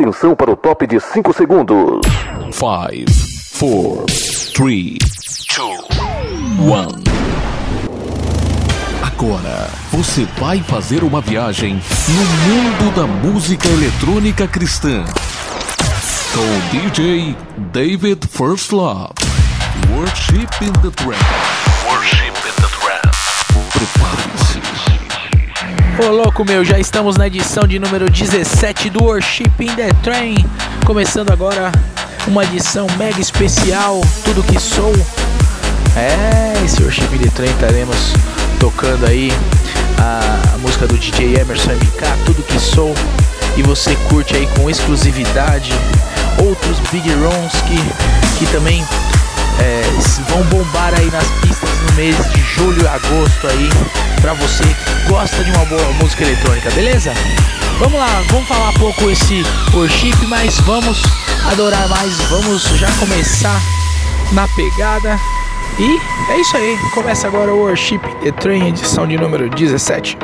Atenção para o top de 5 segundos. 5, 4, 3, 2, 1. Agora você vai fazer uma viagem no mundo da música eletrônica cristã com DJ David First Love. Worship in the Trap. Worship in the Trap. Prepare-se. Ô louco meu, já estamos na edição de número 17 do Worship in the Train. Começando agora uma edição mega especial, tudo que sou. É, esse Worship in the Train estaremos tocando aí a, música do DJ Emerson MK, tudo que sou. E você curte aí com exclusividade outros Big Rons que, que também é, vão bombar aí nas pistas no mês de julho e agosto aí pra você que gosta de uma boa música eletrônica, beleza? Vamos lá, vamos falar pouco esse worship, mas vamos adorar mais, vamos já começar na pegada. E é isso aí, começa agora o Worship The Train, edição de número 17.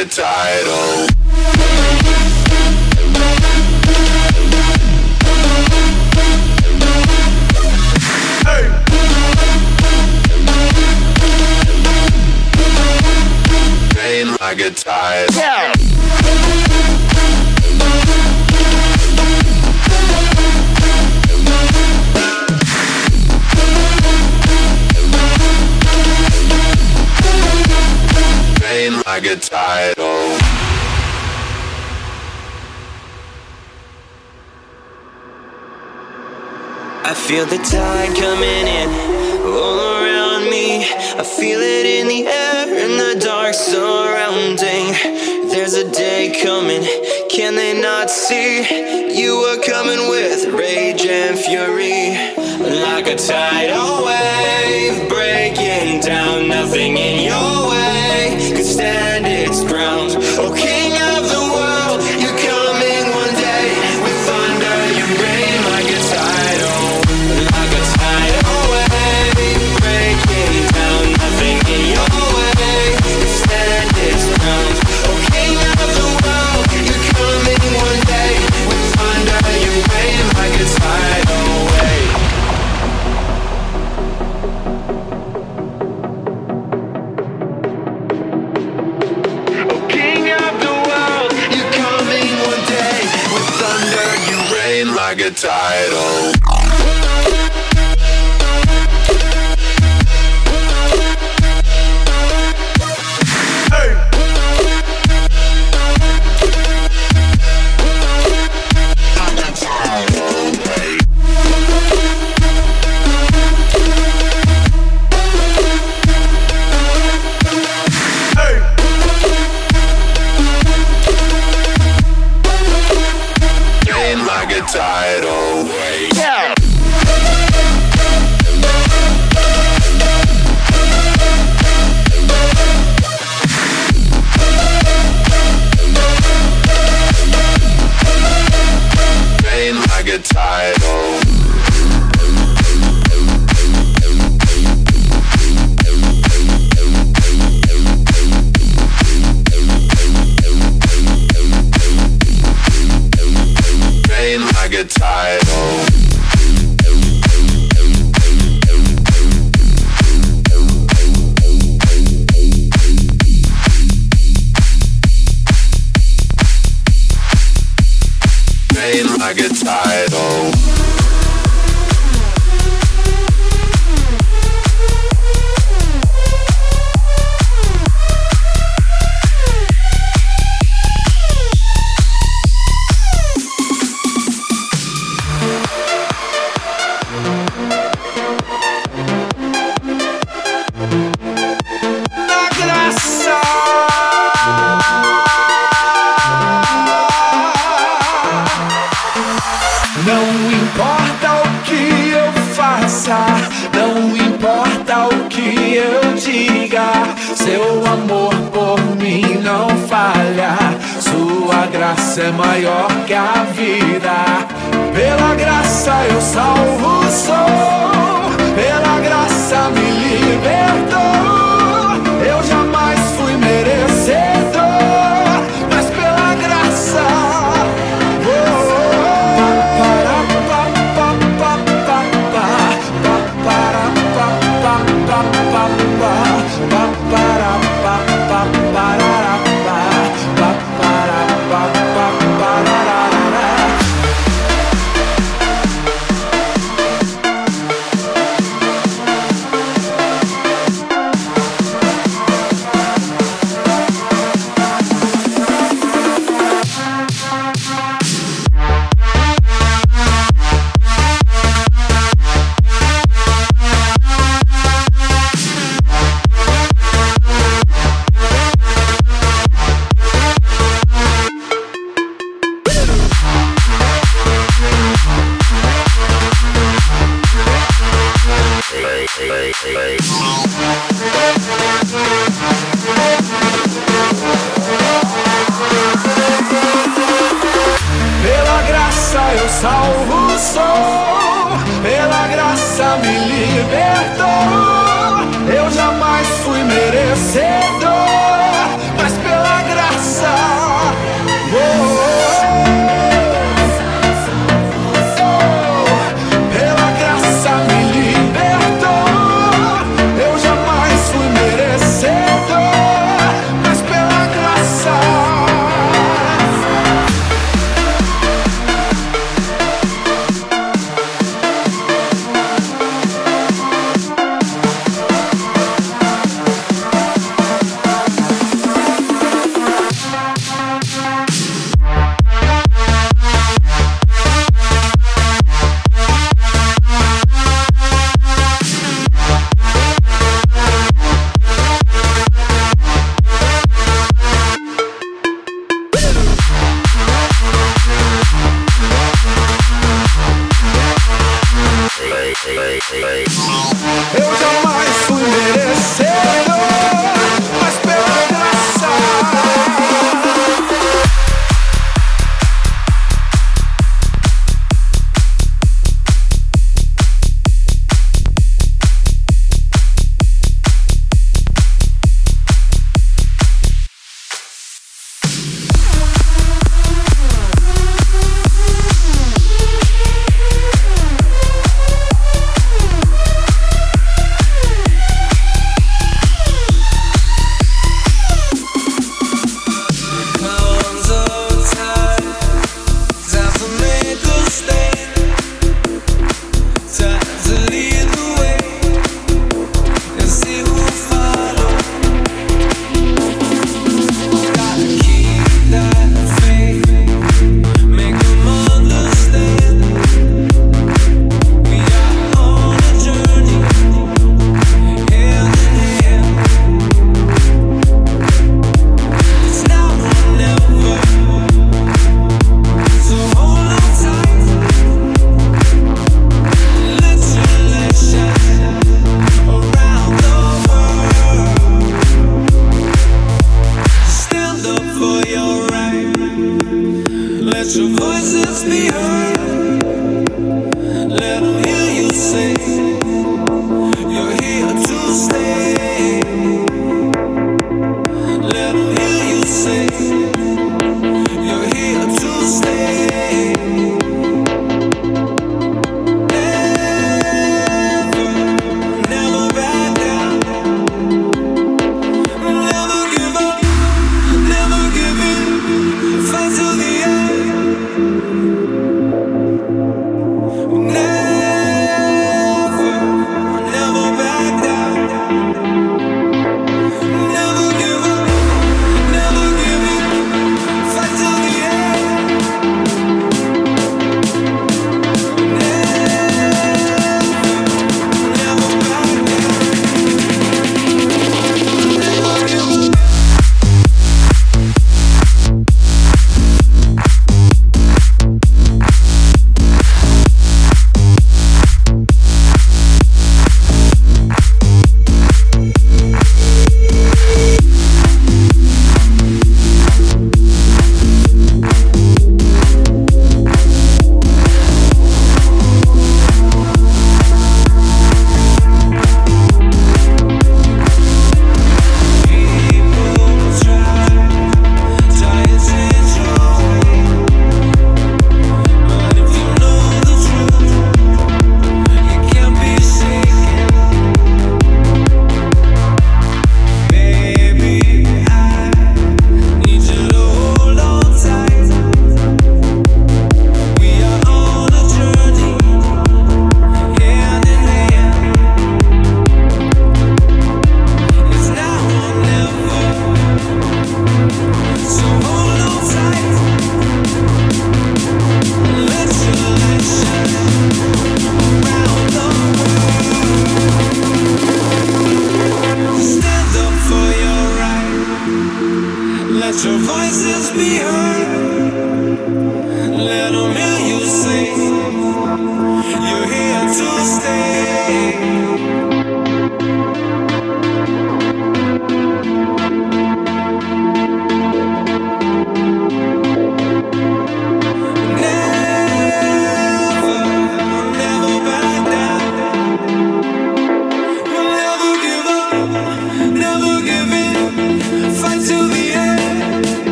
a title. Like a title. Yeah. Feel the tide coming in all around me. I feel it in the air and the dark surrounding. There's a day coming, can they not see? You are coming with rage and fury. Like a tidal wave breaking down, nothing in your way could stand.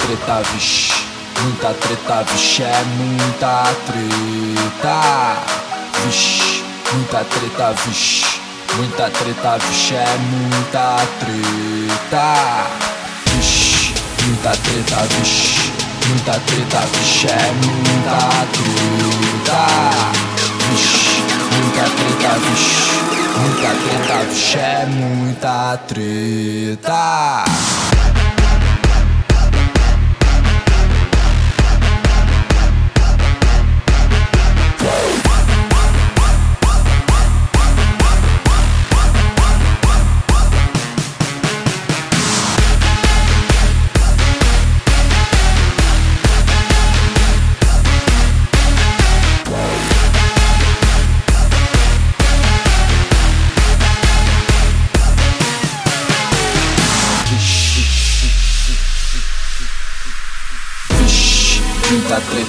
Treta, vixe, muita treta, vixe, é muita treta, vixe, muita treta, vixe, muita treta, vixe, é muita treta, vixe, muita treta, vixe, muita treta, vixe, é muita treta, vixe, muita treta, vixe, muita treta, vixe, é muita treta.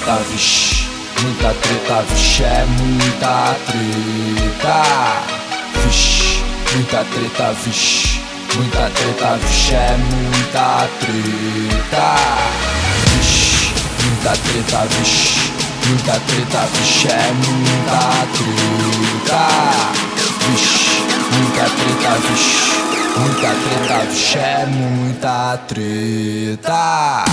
Treta, vixe, muita treta, vixe, é muita treta. Vixe, muita treta, vixe, muita treta, vixe, é muita treta. Vixe, muita treta, vixe, muita treta, vixe, é muita treta. Vixe, muita treta, vixe, muita treta, vixe, é muita treta.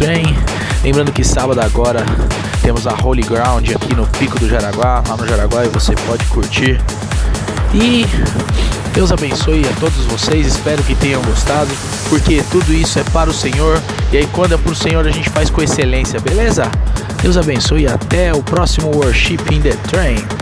Train. Lembrando que sábado agora temos a Holy Ground aqui no Pico do Jaraguá, lá no Jaraguá, e você pode curtir. E Deus abençoe a todos vocês, espero que tenham gostado, porque tudo isso é para o Senhor, e aí quando é para o Senhor a gente faz com excelência, beleza? Deus abençoe e até o próximo Worship in the Train.